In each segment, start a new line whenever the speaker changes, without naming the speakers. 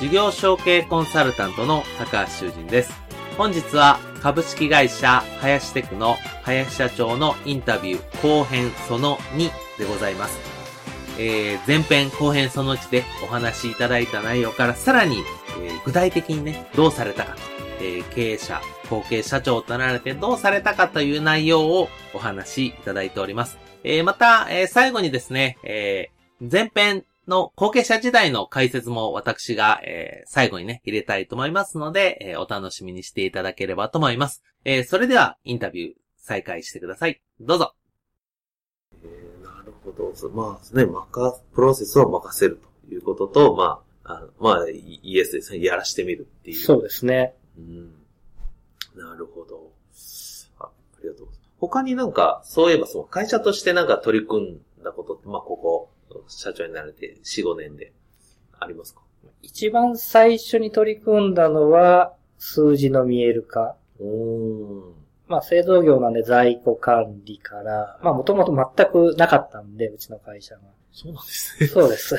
事業承継コンサルタントの高橋修人です。本日は株式会社林テクの林社長のインタビュー後編その2でございます。えー、前編後編その1でお話しいただいた内容からさらに、えー、具体的にね、どうされたか、えー、経営者、後継社長となられてどうされたかという内容をお話しいただいております。えー、また、えー、最後にですね、えー、前編の後継者時代の解説も私が、えー、最後にね、入れたいと思いますので、えー、お楽しみにしていただければと思います。えー、それでは、インタビュー再開してください。どうぞ。
えー、なるほど。まあね、まか、プロセスを任せるということと、まあ、あまあ、イエスですね。やらしてみるっていう。
そうですね。
うん。なるほど。あありがとうございます。他になんか、そういえばその会社としてなんか取り組んだことって、まあ、ここ、社長になれて4、5年でありますか？
一番最初に取り組んだのは、数字の見える化。まあ、製造業なんで在庫管理から、まあ、もともと全くなかったんで、うちの会社が。
そうなんですね。
そうです。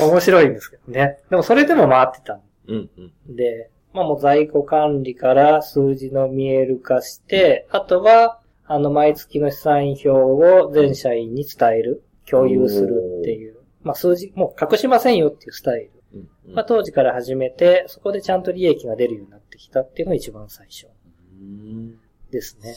面白いんですけどね。でもそれでも回ってたん
うんうん、
で、まあもう在庫管理から数字の見える化して、あとは、あの、毎月の資産表を全社員に伝える、共有するっていう、まあ、数字、もう隠しませんよっていうスタイル。うんまあ、当時から始めて、そこでちゃんと利益が出るようになってきたっていうのが一番最初。ですね。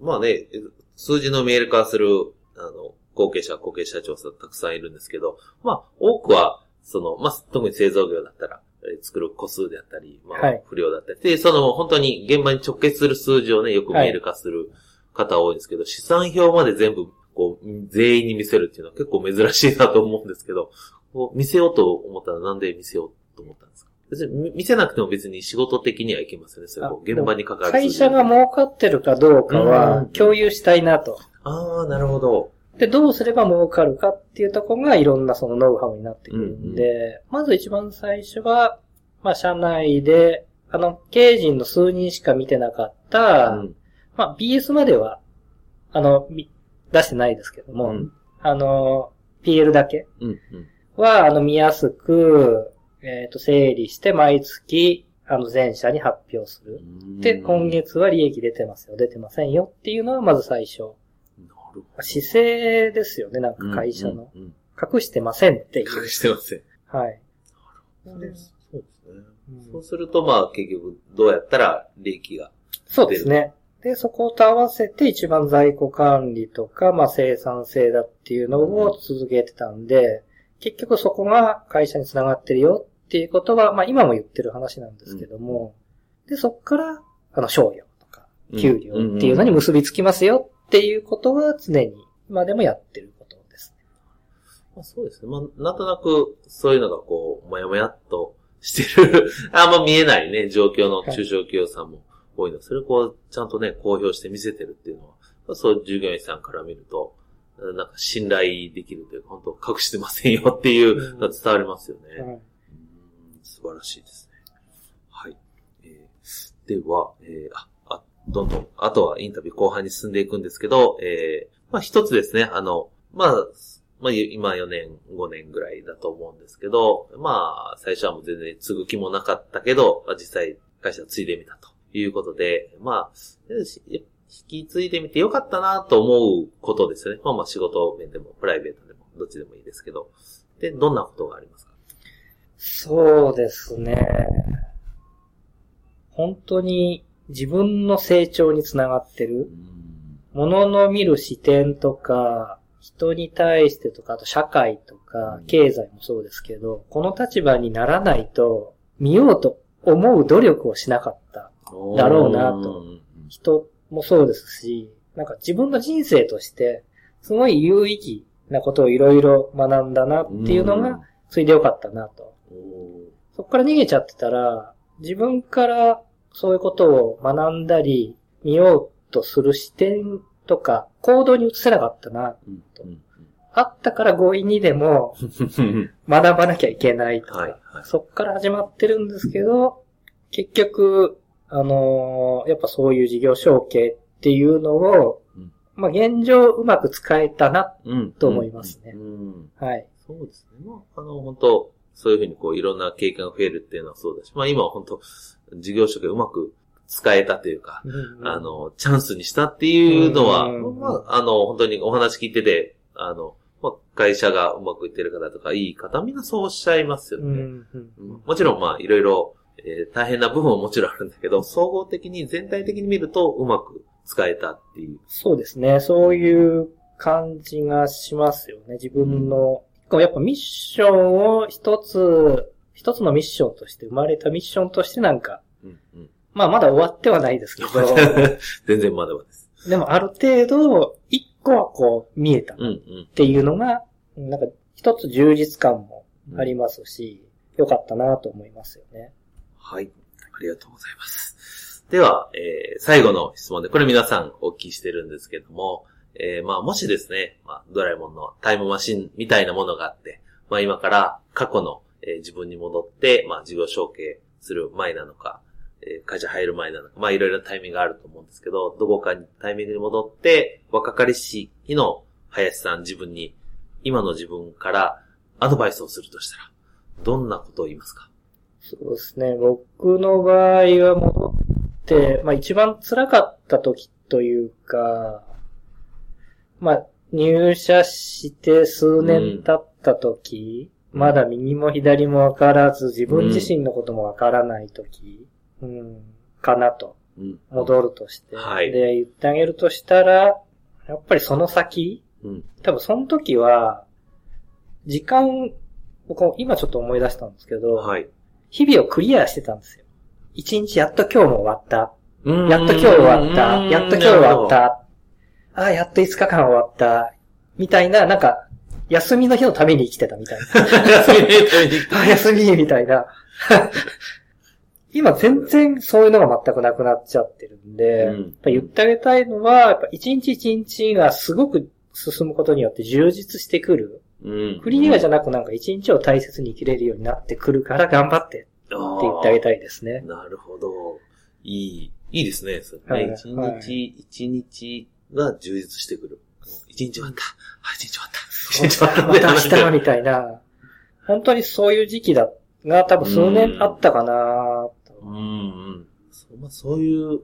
まあね、数字の見える化する、あの、後継者、後継者調査たくさんいるんですけど、まあ、多くは、その、まあ、特に製造業だったら、作る個数であったり、まあ、不良だったり、はい、で、その本当に現場に直結する数字をね、よく見える化する方多いんですけど、はい、資産表まで全部、こう、全員に見せるっていうのは結構珍しいなと思うんですけど、こう見せようと思ったらなんで見せようと思ったんですか？別に見せなくても別に仕事的にはいけますよね。それ現場に関わる。
会社が儲かってるかどうかは共有したいなと。
ああ、なるほど。
で、どうすれば儲かるかっていうところがいろんなそのノウハウになってくるんで、うんうん、まず一番最初は、まあ、社内で、あの、経営陣の数人しか見てなかった、うん、まあ、BS までは、あの、出してないですけども、うん、あの、PL だけは、うんうん、あの、見やすく、えっ、ー、と、整理して毎月、あの、全社に発表する。で、今月は利益出てますよ、出てませんよっていうのはまず最初。姿勢ですよね、なんか会社の。隠してませんっていう。
隠してません。
はい。
そうですね。そうすると、まあ、結局、どうやったら利益が
そうですね。で、そこと合わせて一番在庫管理とか、まあ生産性だっていうのを続けてたんで、結局そこが会社につながってるよっていうことは、まあ今も言ってる話なんですけども、うん、で、そこから、あの、商業とか、給料っていうのに結びつきますよっていうことは常に今でもやってることですね。
まあ、そうですね。まあ、なんとなくそういうのがこう、もやもやっとしてる あんま見えないね、状況の中小企業さんも多いの。それをこう、ちゃんとね、公表して見せてるっていうのは、そう従業員さんから見ると、なんか信頼できるというか、本当隠してませんよっていうのが伝わりますよね。うん、素晴らしいですね。はい。えー、では、えー、あ、あ、どんどん、あとはインタビュー後半に進んでいくんですけど、えー、まあ一つですね、あの、まあ、まあ今4年、5年ぐらいだと思うんですけど、まあ最初はもう全然継ぐ気もなかったけど、実際会社継いでみたと。いうことで、まあ、引き継いでみてよかったなと思うことですよね。まあまあ仕事面でも、プライベートでも、どっちでもいいですけど。で、どんなことがありますか？
そうですね。本当に自分の成長につながってる。ものの見る視点とか、人に対してとか、あと社会とか、経済もそうですけど、この立場にならないと、見ようと思う努力をしなかった。だろうなと人もそうですし、なんか自分の人生として、すごい有意義なことをいろいろ学んだなっていうの
うん
が、それでよかったなと。そこから逃げちゃってたら、自分からそういうことを学んだり、見ようとする視点とか、行動に移せなかったな。
うんうん
あったから強引にでも
うん
学ばなきゃいけないとか、
はいはい
そっから始まってるんですけど、結局、あのーやっぱそういう事業承継っていうのを、
うん
まあ現状うまく使えたな。
うん
と思いますね
うん
はい。
そうですね。まあ、あの、本当そういうふうにこう、いろんな経験が増えるっていうのはそうだし、まあ今は本当事業職がうまく使えたというか、あの、チャンスにしたっていうのは、
うん
まあ、あの、本当にお話聞いてて、あの、まあ、会社がうまくいってる方とか、いい方、みんなそうおっしゃいますよね。
うんうん
うんもちろん、まあ、いろいろ、えー大変な部分ももちろんあるんだけど、総合的に、全体的に見ると、うまく使えたっていう。
そうですね。そういう感じがしますよね。自分の、やっぱミッションを一つ、一つのミッションとして、生まれたミッションとしてなんか、
うん、うん。
まあまだ終わってはないですけど、
全然まだまだです。
でもある程度、一個はこう見えたっ
うん、うん。
ていうのが、なんか一つ充実感もありますし、良かったなと思いますよね。
はい。ありがとうございます。では、えー最後の質問で、これ皆さんお聞きしてるんですけども、えーまあ、もしですね、まあ、ドラえもんのタイムマシンみたいなものがあって、まあ、今から過去の、えー自分に戻って、まあ、事業承継する前なのか、えー会社入る前なのか、まあ、いろいろなタイミングがあると思うんですけど、どこかにタイミングに戻って、若かりし日の林さん自分に、今の自分からアドバイスをするとしたら、どんなことを言いますか？
そうですね。僕の場合は戻って、まあ一番辛かった時というか、まあ入社して数年経った時、
うん
まだ右も左もわからず、自分自身のこともわからない時、うん、かなと。
うん。
戻るとして。
はい
で、言ってあげるとしたら、やっぱりその先、
うん。
多分その時は、時間、僕今ちょっと思い出したんですけど、
はい。
日々をクリアしてたんですよ。一日やっと今日も終わった。
や
やっと今日終わった。やっと今日終わっ。た。ああ、やっと5日間終わった。みたいな、なんか、休みの日のために生きてたみたいな。
休みのために
あ、休みみたいな。今全然そういうのが全くなくなっちゃってるんで、
うん
言ってあげたいのは、やっぱ一日一日がすごく進むことによって充実してくる。
うん。
クリアじゃ
な
なくなんか一日を大切に生きれるようになってくるから頑張ってって言ってあげたいですね。
なるほど。いい、いいですね。そね。一
はい
日、一日が充実してくる。一日終わった。あ、一日終わった。一日終わった。
また明日みたいな。本当にそういう時期だが多分数年あったかなと
うんうん。そうまあ、そういう、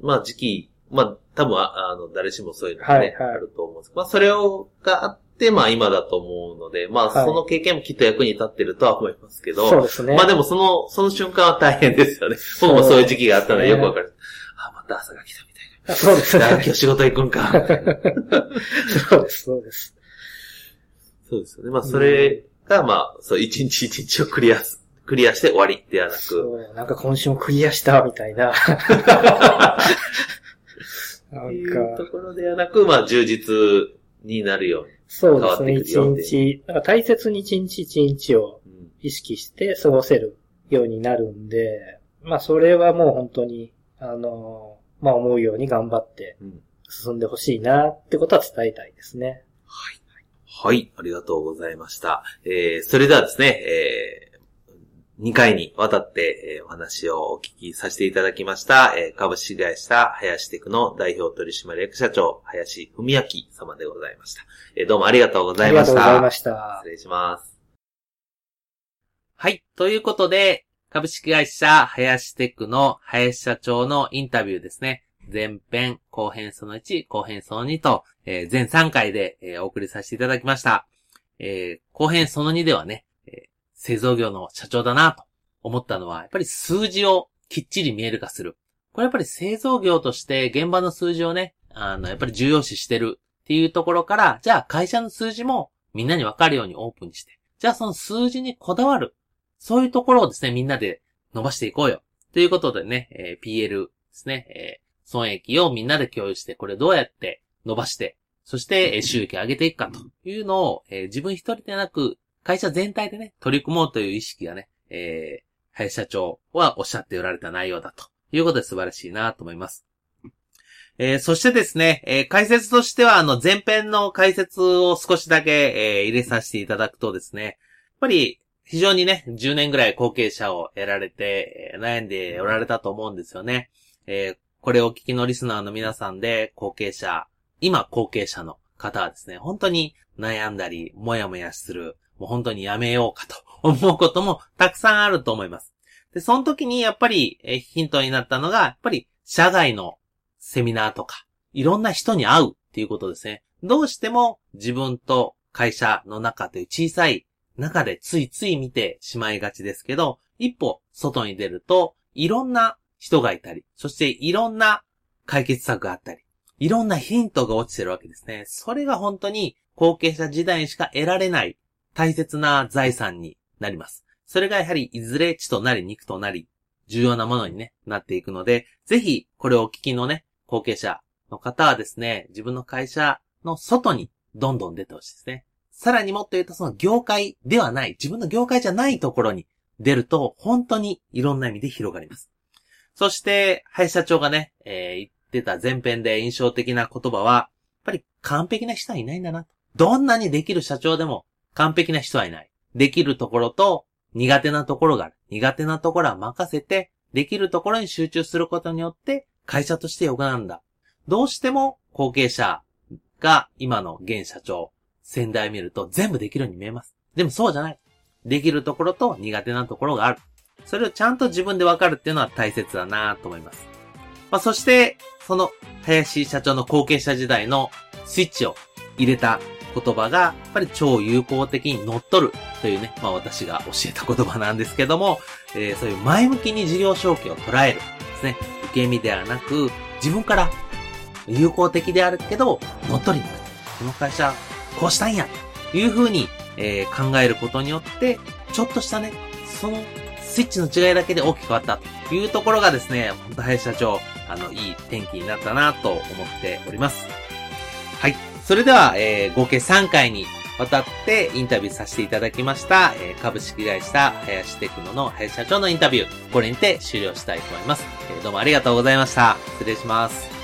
まあ時期、まあ多分ああの、誰しもそういうのがね、
はいはい
あると思うんですけど、まあそれを、があって、まあ今だと思うので、まあ
はい
その経験もきっと役に立ってるとは思いますけど、
そうですね。
まあでもその、その瞬間は大変ですよね。僕もそういう時期があったのでよくわかる。あ、また朝が来たみたい
そうです
な。あ今
ね。
日仕事行くんか。
そうです、そうです。
そうですよね。まあそれが、まあ、そう、一日一日をクリアす、クリアして終わりではなく、
そう、なんか今週もクリアしたみたいな。なん
いうと
か、
ころではなく、まあ充実になるように。
そうですね、一日、なんか大切に一日一日を
うん
意識して過ごせるようになるんで、まあそれはもう本当に、あの、まあ思うように頑張って
うん
進んでほしいなってことは伝えたいですね。
はい。はい、ありがとうございました。えー、それではですね、えー、2回にわたって、えーお話をお聞きさせていただきました、えー株式会社林テクの代表取締役社長、林文明様でございました。えーどうもありがとうござ
あ
いました。
りがとうございました
失。礼します。
はい。ということで、株式会社林テックの林社長のインタビューですね。前編、後編その1、後編その2と、えー全3回で、えーお送りさせていただきました。えー後編その2ではね、え製造業の社長だなと思ったのは、やっぱり数字をきっちり見える化する。これやっぱり製造業として現場の数字をね、あの、やっぱり重要視してるっていうところから、じゃあ会社の数字もみんなにわかるようにオープンにして、じゃあその数字にこだわる。そういうところをですね、みんなで伸ばしていこうよ。ということでね、えー、PL ですね、えー、損益をみんなで共有して、これどうやって伸ばして、そして、え収益上げていくかというのを、えー、自分一人でなく、会社全体でね、取り組もうという意識がね、えー、林社長はおっしゃっておられた内容だということで素晴らしいなと思います。えー、そしてですね、えー、解説としては、あの、前編の解説を少しだけ、えー、入れさせていただくとですね、やっぱり、非常にね、10年ぐらい後継者を得られて、悩んでおられたと思うんですよね。えこれをお聞きのリスナーの皆さんで、後継者、今後継者の方はですね、本当に悩んだり、もやもやする、もう本当にやめようかと 思うこともたくさんあると思います。で、その時にやっぱり、えヒントになったのが、やっぱり、社外のセミナーとか、いろんな人に会うっていうことですね。どうしても自分と会社の中という小さい中でついつい見てしまいがちですけど、一歩外に出ると、いろんな人がいたり、そしていろんな解決策があったり、いろんなヒントが落ちてるわけですね。それが本当に後継者時代にしか得られない大切な財産になります。それがやはりいずれ地となり肉となり、重要なものに、ね、なっていくので、ぜひこれをお聞きのね、後継者の方はですね、自分の会社の外にどんどん出てほしいですね。さらにもっと言うとその業界ではない、自分の業界じゃないところに出ると、本当にいろんな意味で広がります。そして、林社長がね、えー、言ってた前編で印象的な言葉は、やっぱり完璧な人はいないんだな。どんなにできる社長でも完璧な人はいない。できるところと苦手なところがある。苦手なところは任せて、できるところに集中することによって会社として良くなるんだ。どうしても後継者が今の現社長、先代見ると全部できるように見えます。でもそうじゃない。できるところと苦手なところがある。それをちゃんと自分でわかるっていうのは大切だなと思います。まあ、そして、その林社長の後継者時代のスイッチを入れた言葉が、やっぱり超有効的に乗っ取るというね、まあ私が教えた言葉なんですけども、えー、そういう前向きに事業承継を捉えるですね。受け身ではなく、自分から有効的であるけど、乗っ取りに行く。この会社、こうしたんや、というふうに、えー、考えることによって、ちょっとしたね、そのスイッチの違いだけで大きく変わったというところがですね、本当林社長、あの、いい天気になったなと思っております。はい。それでは、えー、合計3回にわたってインタビューさせていただきました、えー、株式会社林テクノの林社長のインタビュー、これにて終了したいと思います。えー、どうもありがとうございました。失礼します。